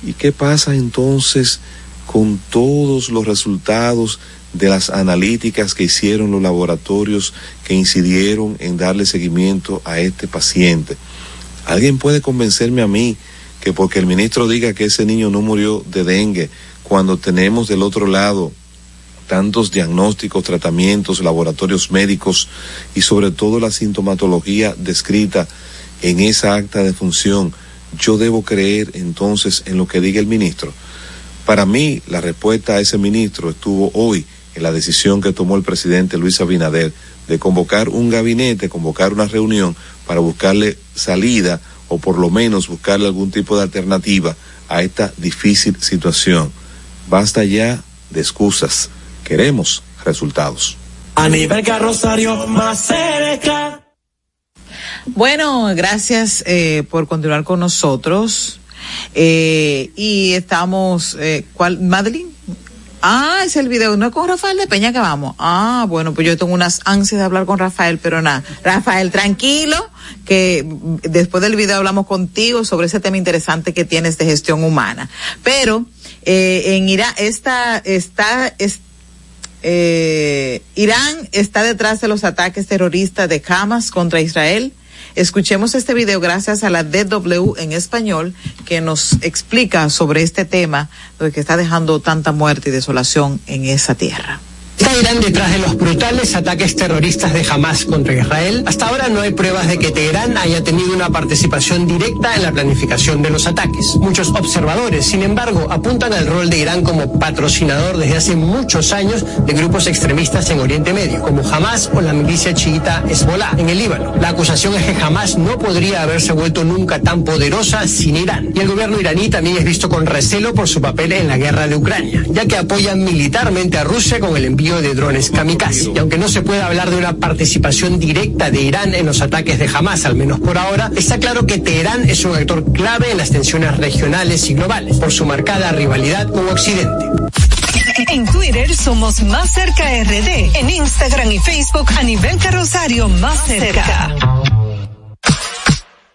¿Y qué pasa entonces con todos los resultados de las analíticas que hicieron los laboratorios que incidieron en darle seguimiento a este paciente? ¿Alguien puede convencerme a mí que porque el ministro diga que ese niño no murió de dengue, cuando tenemos del otro lado tantos diagnósticos, tratamientos, laboratorios médicos y sobre todo la sintomatología descrita en esa acta de función, yo debo creer entonces en lo que diga el ministro. Para mí, la respuesta a ese ministro estuvo hoy en la decisión que tomó el presidente Luis Abinader de convocar un gabinete, convocar una reunión para buscarle salida o por lo menos buscarle algún tipo de alternativa a esta difícil situación. Basta ya de excusas. Queremos resultados.
A nivel carrosario más cerca.
Bueno, gracias eh, por continuar con nosotros. Eh, y estamos, eh, ¿cuál? Madeline. Ah, es el video, no es con Rafael de Peña que vamos. Ah, bueno, pues yo tengo unas ansias de hablar con Rafael, pero nada. Rafael, tranquilo, que después del video hablamos contigo sobre ese tema interesante que tienes de gestión humana. Pero eh, en Irán está, está, eh, Irán está detrás de los ataques terroristas de Hamas contra Israel. Escuchemos este video gracias a la DW en español que nos explica sobre este tema que está dejando tanta muerte y desolación en esa tierra.
¿Está Irán detrás de los brutales ataques terroristas de Hamas contra Israel? Hasta ahora no hay pruebas de que Teherán haya tenido una participación directa en la planificación de los ataques. Muchos observadores, sin embargo, apuntan al rol de Irán como patrocinador desde hace muchos años de grupos extremistas en Oriente Medio, como Hamas o la milicia chiita Hezbollah en el Líbano. La acusación es que Hamas no podría haberse vuelto nunca tan poderosa sin Irán. Y el gobierno iraní también es visto con recelo por su papel en la guerra de Ucrania, ya que apoya militarmente a Rusia con el envío de drones kamikaze. Y aunque no se puede hablar de una participación directa de Irán en los ataques de Hamas, al menos por ahora, está claro que Teherán es un actor clave en las tensiones regionales y globales, por su marcada rivalidad con Occidente.
En Twitter somos Más Cerca RD. En Instagram y Facebook a nivel carrosario Más Cerca.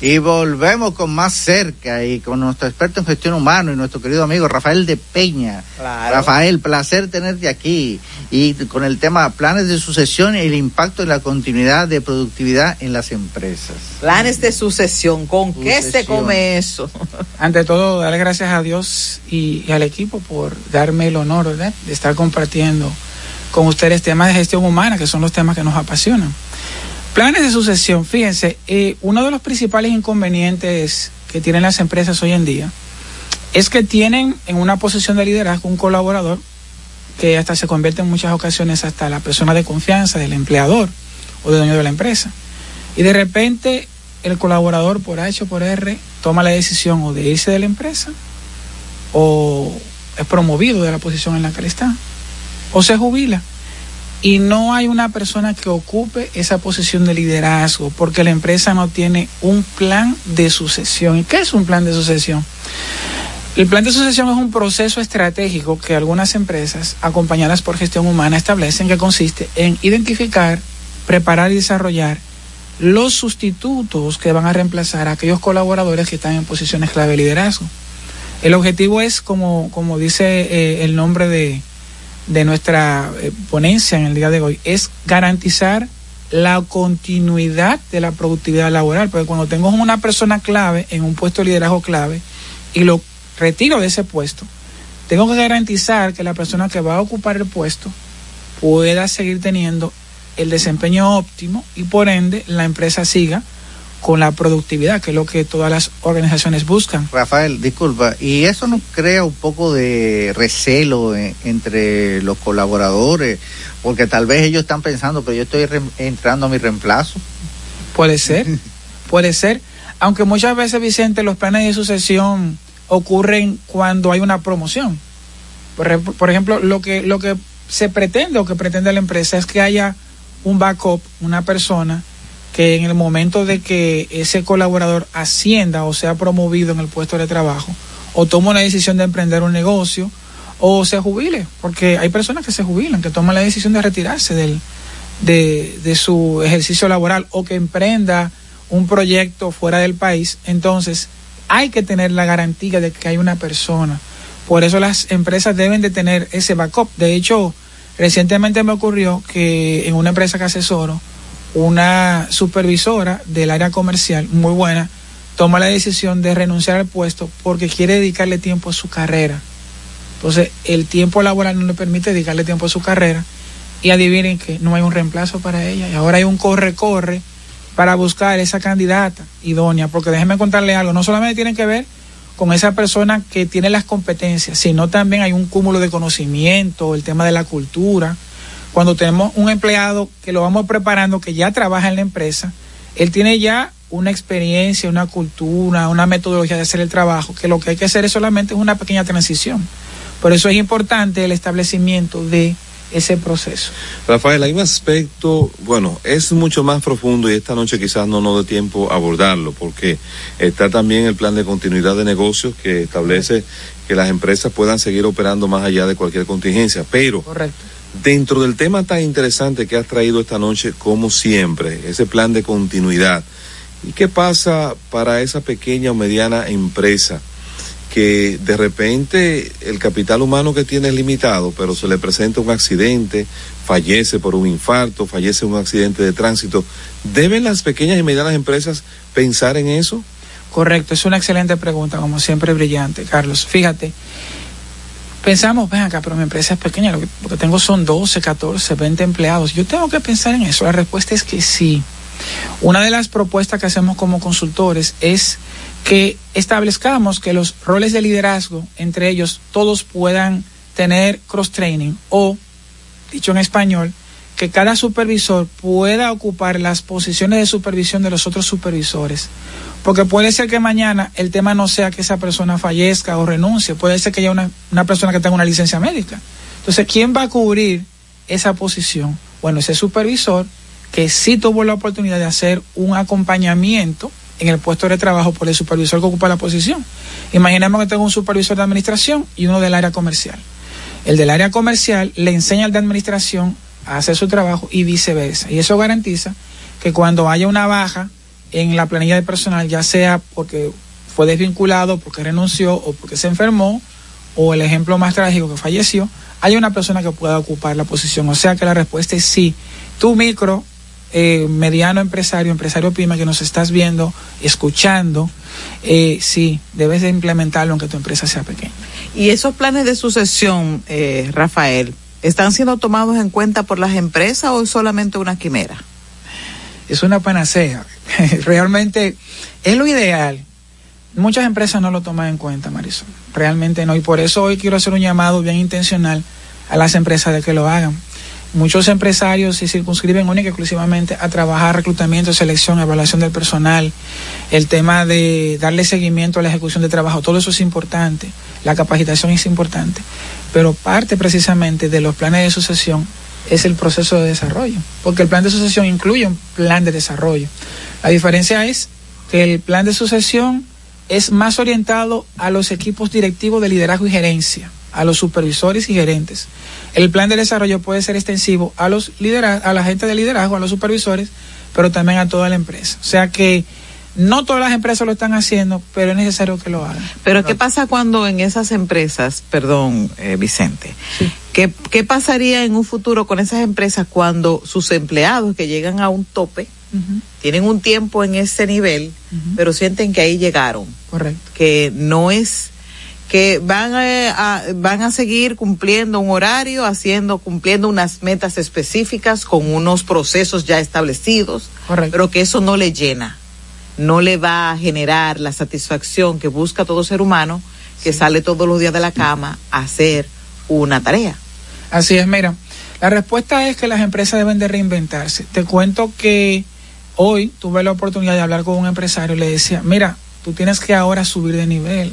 Y volvemos con más cerca y con nuestro experto en gestión humana y nuestro querido amigo Rafael de Peña.
Claro.
Rafael, placer tenerte aquí. Y con el tema planes de sucesión y el impacto en la continuidad de productividad en las empresas.
Planes de sucesión, ¿con qué se come eso?
Ante todo, darle gracias a Dios y, y al equipo por darme el honor ¿verdad? de estar compartiendo con ustedes temas de gestión humana, que son los temas que nos apasionan. Planes de sucesión, fíjense, eh, uno de los principales inconvenientes que tienen las empresas hoy en día es que tienen en una posición de liderazgo un colaborador que hasta se convierte en muchas ocasiones hasta la persona de confianza del empleador o del dueño de la empresa. Y de repente el colaborador por H o por R toma la decisión o de irse de la empresa o es promovido de la posición en la que él está o se jubila y no hay una persona que ocupe esa posición de liderazgo porque la empresa no tiene un plan de sucesión. ¿Y qué es un plan de sucesión? El plan de sucesión es un proceso estratégico que algunas empresas, acompañadas por gestión humana, establecen que consiste en identificar, preparar y desarrollar los sustitutos que van a reemplazar a aquellos colaboradores que están en posiciones clave de liderazgo. El objetivo es, como, como dice eh, el nombre de, de nuestra eh, ponencia en el día de hoy, es garantizar la continuidad de la productividad laboral, porque cuando tengo una persona clave en un puesto de liderazgo clave y lo retiro de ese puesto, tengo que garantizar que la persona que va a ocupar el puesto pueda seguir teniendo el desempeño óptimo y por ende la empresa siga con la productividad, que es lo que todas las organizaciones buscan.
Rafael, disculpa, ¿y eso no crea un poco de recelo en- entre los colaboradores? Porque tal vez ellos están pensando, pero yo estoy re- entrando a mi reemplazo.
Puede ser, puede ser. Aunque muchas veces, Vicente, los planes de sucesión ocurren cuando hay una promoción. Por, ejemplo- por ejemplo, lo que, lo que se pretende o que pretende la empresa es que haya un backup, una persona que en el momento de que ese colaborador ascienda o sea promovido en el puesto de trabajo o toma una decisión de emprender un negocio o se jubile, porque hay personas que se jubilan, que toman la decisión de retirarse del, de, de su ejercicio laboral o que emprenda un proyecto fuera del país, entonces hay que tener la garantía de que hay una persona. Por eso las empresas deben de tener ese backup. De hecho, recientemente me ocurrió que en una empresa que asesoro, una supervisora del área comercial muy buena toma la decisión de renunciar al puesto porque quiere dedicarle tiempo a su carrera. Entonces, el tiempo laboral no le permite dedicarle tiempo a su carrera y adivinen que no hay un reemplazo para ella y ahora hay un corre-corre para buscar esa candidata idónea, porque déjenme contarle algo, no solamente tiene que ver con esa persona que tiene las competencias, sino también hay un cúmulo de conocimiento, el tema de la cultura. Cuando tenemos un empleado que lo vamos preparando, que ya trabaja en la empresa, él tiene ya una experiencia, una cultura, una metodología de hacer el trabajo, que lo que hay que hacer es solamente una pequeña transición. Por eso es importante el establecimiento de ese proceso.
Rafael, hay un aspecto, bueno, es mucho más profundo y esta noche quizás no nos dé tiempo a abordarlo, porque está también el plan de continuidad de negocios que establece que las empresas puedan seguir operando más allá de cualquier contingencia. Pero
Correcto.
Dentro del tema tan interesante que has traído esta noche, como siempre, ese plan de continuidad, ¿y qué pasa para esa pequeña o mediana empresa? que de repente el capital humano que tiene es limitado, pero se le presenta un accidente, fallece por un infarto, fallece un accidente de tránsito. ¿Deben las pequeñas y medianas empresas pensar en eso?
Correcto, es una excelente pregunta, como siempre brillante, Carlos. Fíjate, pensamos, ven acá, pero mi empresa es pequeña, lo que, tengo son 12, 14, 20 empleados. Yo tengo que pensar en eso. La respuesta es que sí. Una de las propuestas que hacemos como consultores es que establezcamos que los roles de liderazgo, entre ellos, todos puedan tener cross-training o, dicho en español, que cada supervisor pueda ocupar las posiciones de supervisión de los otros supervisores. Porque puede ser que mañana el tema no sea que esa persona fallezca o renuncie, puede ser que haya una, una persona que tenga una licencia médica. Entonces, ¿quién va a cubrir esa posición? Bueno, ese supervisor que sí tuvo la oportunidad de hacer un acompañamiento en el puesto de trabajo por el supervisor que ocupa la posición. Imaginemos que tengo un supervisor de administración y uno del área comercial. El del área comercial le enseña al de administración a hacer su trabajo y viceversa. Y eso garantiza que cuando haya una baja en la planilla de personal, ya sea porque fue desvinculado, porque renunció o porque se enfermó, o el ejemplo más trágico que falleció, hay una persona que pueda ocupar la posición. O sea que la respuesta es sí. Tu micro eh, mediano empresario, empresario pyme que nos estás viendo, escuchando, eh, sí, debes de implementarlo aunque tu empresa sea pequeña.
¿Y esos planes de sucesión, eh, Rafael, están siendo tomados en cuenta por las empresas o es solamente una quimera?
Es una panacea. Realmente es lo ideal. Muchas empresas no lo toman en cuenta, Marisol. Realmente no. Y por eso hoy quiero hacer un llamado bien intencional a las empresas de que lo hagan muchos empresarios se circunscriben única y exclusivamente a trabajar reclutamiento, selección, evaluación del personal, el tema de darle seguimiento a la ejecución de trabajo, todo eso es importante, la capacitación es importante, pero parte precisamente de los planes de sucesión es el proceso de desarrollo, porque el plan de sucesión incluye un plan de desarrollo. La diferencia es que el plan de sucesión es más orientado a los equipos directivos de liderazgo y gerencia, a los supervisores y gerentes. El plan de desarrollo puede ser extensivo a los a la gente de liderazgo, a los supervisores, pero también a toda la empresa. O sea que no todas las empresas lo están haciendo, pero es necesario que lo hagan.
Pero ¿qué pasa cuando en esas empresas, perdón, eh, Vicente, ¿qué, ¿qué pasaría en un futuro con esas empresas cuando sus empleados que llegan a un tope, tienen un tiempo en ese nivel, pero sienten que ahí llegaron?
Correcto.
Que no es que van a, van a seguir cumpliendo un horario, haciendo, cumpliendo unas metas específicas con unos procesos ya establecidos, pero que eso no le llena, no le va a generar la satisfacción que busca todo ser humano que sale todos los días de la cama a hacer una tarea.
Así es, mira, la respuesta es que las empresas deben de reinventarse. Te cuento que hoy tuve la oportunidad de hablar con un empresario y le decía, mira, tú tienes que ahora subir de nivel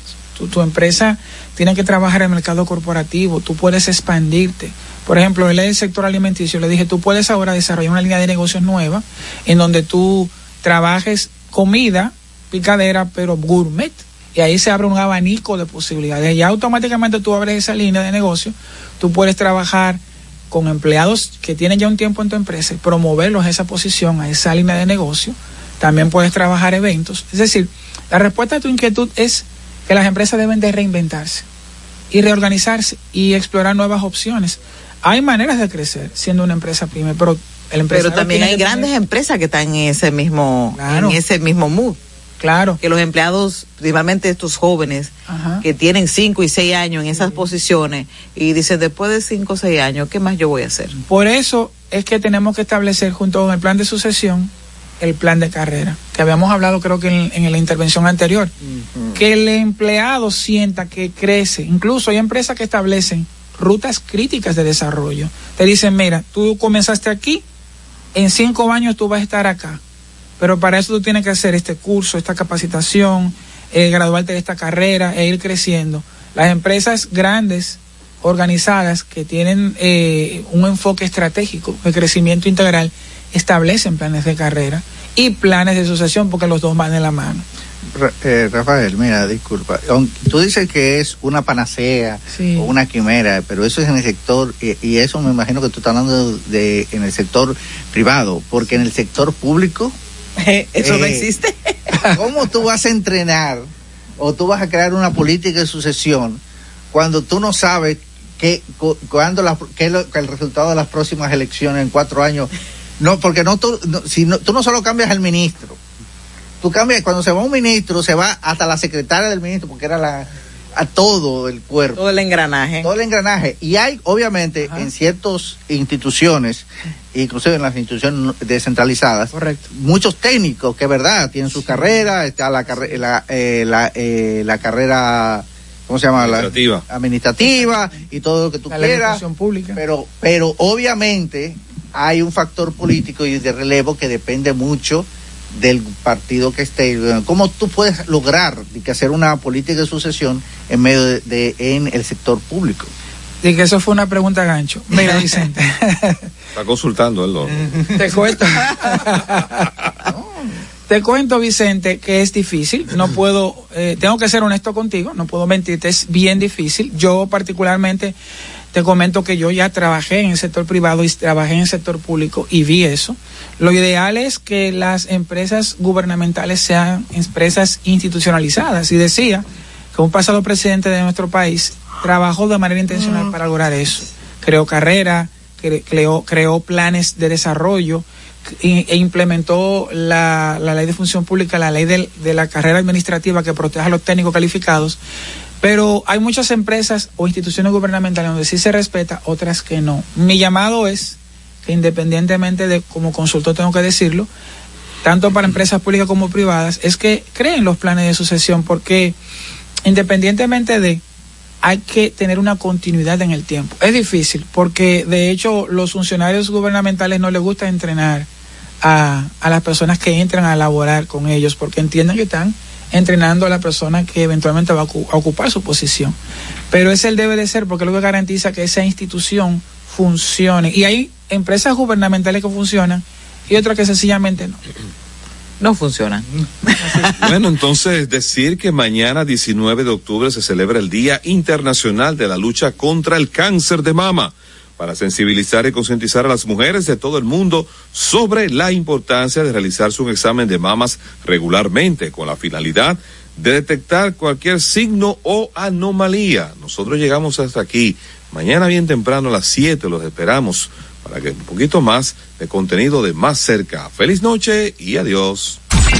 tu, empresa tiene que trabajar en el mercado corporativo, tú puedes expandirte. Por ejemplo, él es el sector alimenticio, le dije, tú puedes ahora desarrollar una línea de negocios nueva en donde tú trabajes comida, picadera, pero gourmet. Y ahí se abre un abanico de posibilidades. Y automáticamente tú abres esa línea de negocio, tú puedes trabajar con empleados que tienen ya un tiempo en tu empresa y promoverlos a esa posición, a esa línea de negocio. También puedes trabajar eventos. Es decir, la respuesta a tu inquietud es que las empresas deben de reinventarse y reorganizarse y explorar nuevas opciones. Hay maneras de crecer siendo una empresa pyme, pero el
Pero también hay grandes empresas que están en ese mismo en ese mismo mood.
Claro.
Que los empleados, principalmente estos jóvenes, que tienen cinco y seis años en esas posiciones y dicen, después de cinco o seis años, ¿qué más yo voy a hacer?
Por eso es que tenemos que establecer junto con el plan de sucesión el plan de carrera, que habíamos hablado creo que en, la intervención anterior, que el empleado sienta que crece, incluso hay empresas que establecen rutas críticas de desarrollo, te dicen, mira, tú comenzaste aquí, en cinco años tú vas a estar acá, pero para eso tú tienes que hacer este curso, esta capacitación, eh, graduarte de esta carrera e ir creciendo. Las empresas grandes, organizadas, que tienen eh, un enfoque estratégico de crecimiento integral, establecen planes de carrera y planes de sucesión porque los dos van de la mano.
Eh, Rafael, mira, disculpa. Tú dices que es una panacea o una quimera, pero eso es en el sector, y, eso me imagino que tú estás hablando de en el sector privado, porque en el sector público.
eso no eh, existe.
¿Cómo tú vas a entrenar o tú vas a crear una política de sucesión cuando tú no sabes qué, cu- cuándo la- qué es lo- que el resultado de las próximas elecciones en cuatro años. No, porque no tú, no, si no, tú no solo cambias al ministro, tú cambias, cuando se va un ministro, se va hasta la secretaria del ministro, porque era la, a todo el cuerpo.
Todo el engranaje.
Todo el engranaje. Y hay, obviamente, en ciertas instituciones, inclusive en las instituciones descentralizadas, muchos técnicos que, verdad, tienen su carrera, está la, carre- la, eh, la, eh, la carrera, ¿cómo se llama? La-
Administrativa.
administrativa y todo lo que tú
La
quieras.
pública.
Pero, pero obviamente hay un factor político y de relevo que depende mucho del partido que esté. ¿Cómo tú puedes lograr que hacer una política de sucesión en medio de, de- en el sector público?
Y que eso fue una pregunta gancho. Mira, Vicente,
Está consultando él. ¿no?
te cuento. Te cuento, Vicente, que es difícil. No puedo, eh, tengo que ser honesto contigo, no puedo mentirte, es bien difícil. Yo particularmente te comento que yo ya trabajé en el sector privado y trabajé en el sector público y vi eso. Lo ideal es que las empresas gubernamentales sean empresas institucionalizadas. Y decía que un pasado presidente de nuestro país trabajó de manera intencional para lograr eso. Creó carrera, cre- creó, creó planes de desarrollo e, implementó la, la ley de función pública, la ley del- de la carrera administrativa que protege a los técnicos calificados. Pero hay muchas empresas o instituciones gubernamentales donde sí se respeta, otras que no. Mi llamado es que independientemente de como consultor tengo que decirlo, tanto para empresas públicas como privadas, es que creen los planes de sucesión porque independientemente de hay que tener una continuidad en el tiempo. Es difícil porque de hecho los funcionarios gubernamentales no les gusta entrenar a, a las personas que entran a laborar con ellos porque entienden que están entrenando a la persona que eventualmente va a, ocu- a ocupar su posición. Pero ese el debe de ser porque es lo que garantiza que esa institución funcione. Y hay empresas gubernamentales que funcionan y otras que sencillamente no.
No funcionan.
Bueno, entonces decir que mañana 19 de octubre se celebra el Día Internacional de la Lucha contra el Cáncer de Mama para sensibilizar y concientizar a las mujeres de todo el mundo sobre la importancia de realizarse un examen de mamas regularmente con la finalidad de detectar cualquier signo o anomalía. Nosotros llegamos hasta aquí. Mañana bien temprano a las 7 los esperamos para que un poquito más de contenido de más cerca. Feliz noche y adiós.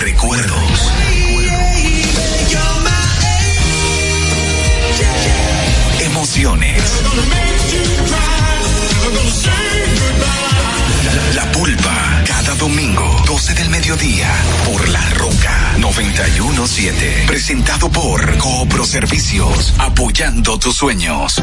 Recuerdos. Emociones. La pulpa. Cada domingo, 12 del mediodía, por La Roca 917. Presentado por Coopro Servicios, apoyando tus sueños.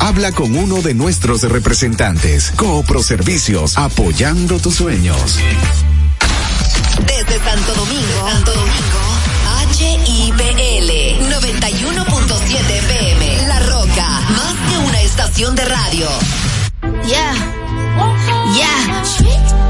Habla con uno de nuestros representantes. Coopro Servicios, apoyando tus sueños.
Desde Santo Domingo, Santo Domingo, HIPL 91.7 PM. La Roca, más que una estación de radio.
Yeah. Yeah.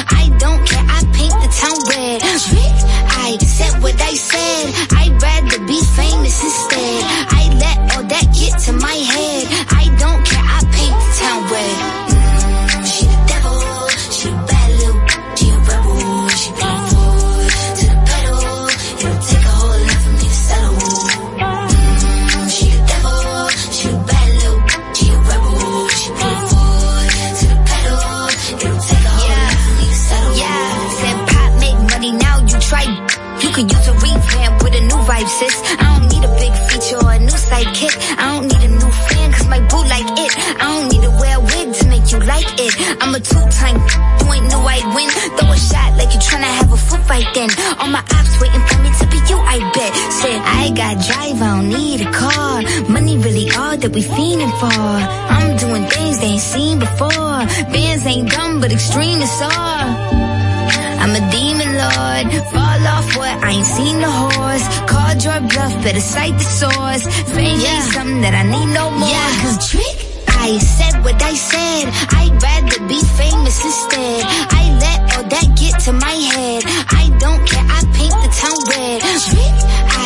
That we fiending for. I'm doing things they ain't seen before. Bands ain't dumb, but extreme is all. I'm a demon lord. Fall off what? I ain't seen the horse. Called your bluff, better cite the source. Fame ain't something that I need no more. Yeah, cause trick. I said what I said. I'd rather be famous instead. I let all that get to my head. I don't care. I paint the town red. Trick.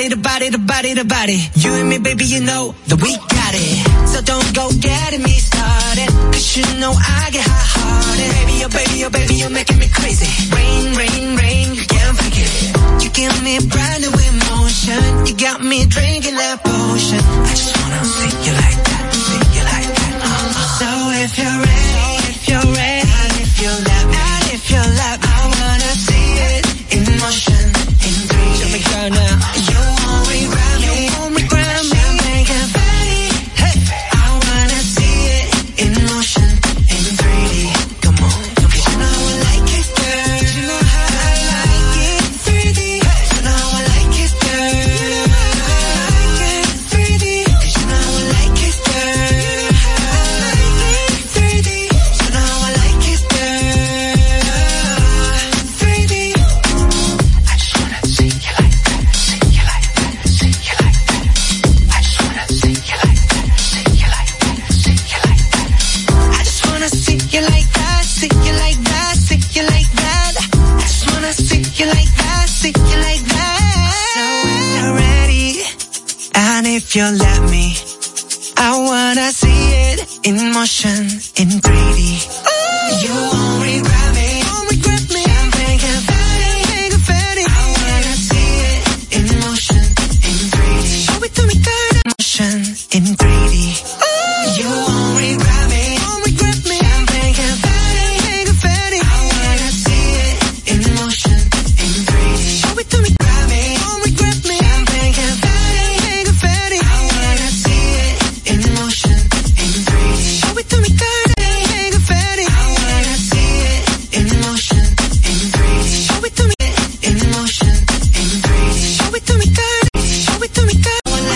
It about body. You and me, baby, you know that we got it. So don't go getting me started. Cause you know I get hot hearted. Baby, oh baby, oh baby, you're making me crazy. Rain, rain, rain, you can't it. You give me brand new emotion. You got me drinking that potion. I just wanna see you like that, see you like that. Uh-uh. So if you're ready, if you're ready, and if you love and if you love and if